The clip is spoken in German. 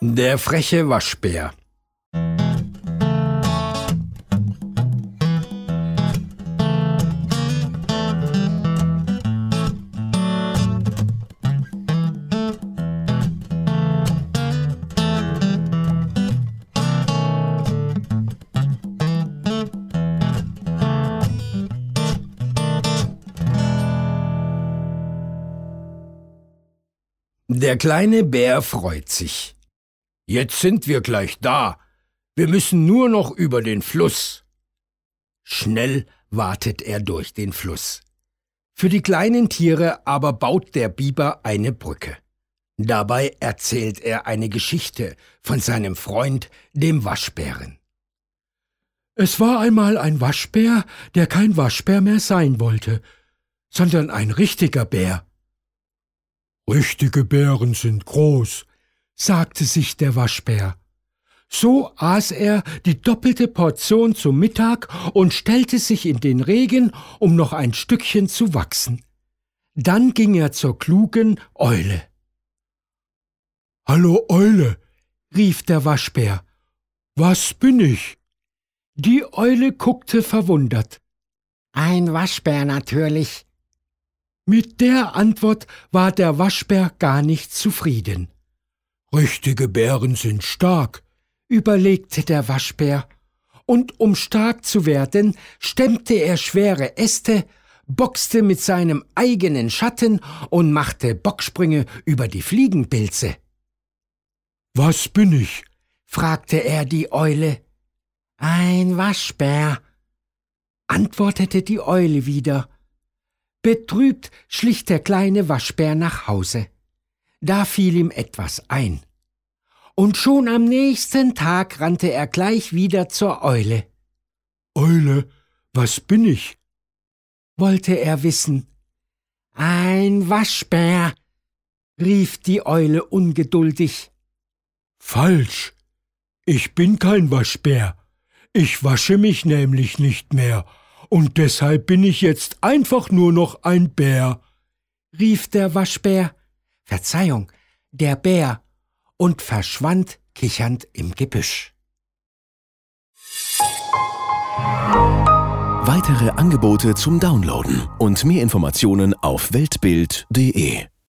Der freche Waschbär Der kleine Bär freut sich. Jetzt sind wir gleich da. Wir müssen nur noch über den Fluss. Schnell wartet er durch den Fluss. Für die kleinen Tiere aber baut der Biber eine Brücke. Dabei erzählt er eine Geschichte von seinem Freund, dem Waschbären. Es war einmal ein Waschbär, der kein Waschbär mehr sein wollte, sondern ein richtiger Bär. Richtige Bären sind groß, sagte sich der Waschbär. So aß er die doppelte Portion zum Mittag und stellte sich in den Regen, um noch ein Stückchen zu wachsen. Dann ging er zur klugen Eule. Hallo Eule, rief der Waschbär. Was bin ich? Die Eule guckte verwundert. Ein Waschbär natürlich. Mit der Antwort war der Waschbär gar nicht zufrieden. Richtige Bären sind stark, überlegte der Waschbär, und um stark zu werden, stemmte er schwere Äste, boxte mit seinem eigenen Schatten und machte Bocksprünge über die Fliegenpilze. Was bin ich? fragte er die Eule. Ein Waschbär, antwortete die Eule wieder. Betrübt schlich der kleine Waschbär nach Hause. Da fiel ihm etwas ein. Und schon am nächsten Tag rannte er gleich wieder zur Eule. Eule, was bin ich? wollte er wissen. Ein Waschbär, rief die Eule ungeduldig. Falsch. Ich bin kein Waschbär. Ich wasche mich nämlich nicht mehr, und deshalb bin ich jetzt einfach nur noch ein Bär, rief der Waschbär. Verzeihung, der Bär, und verschwand kichernd im Gebüsch. Weitere Angebote zum Downloaden und mehr Informationen auf weltbild.de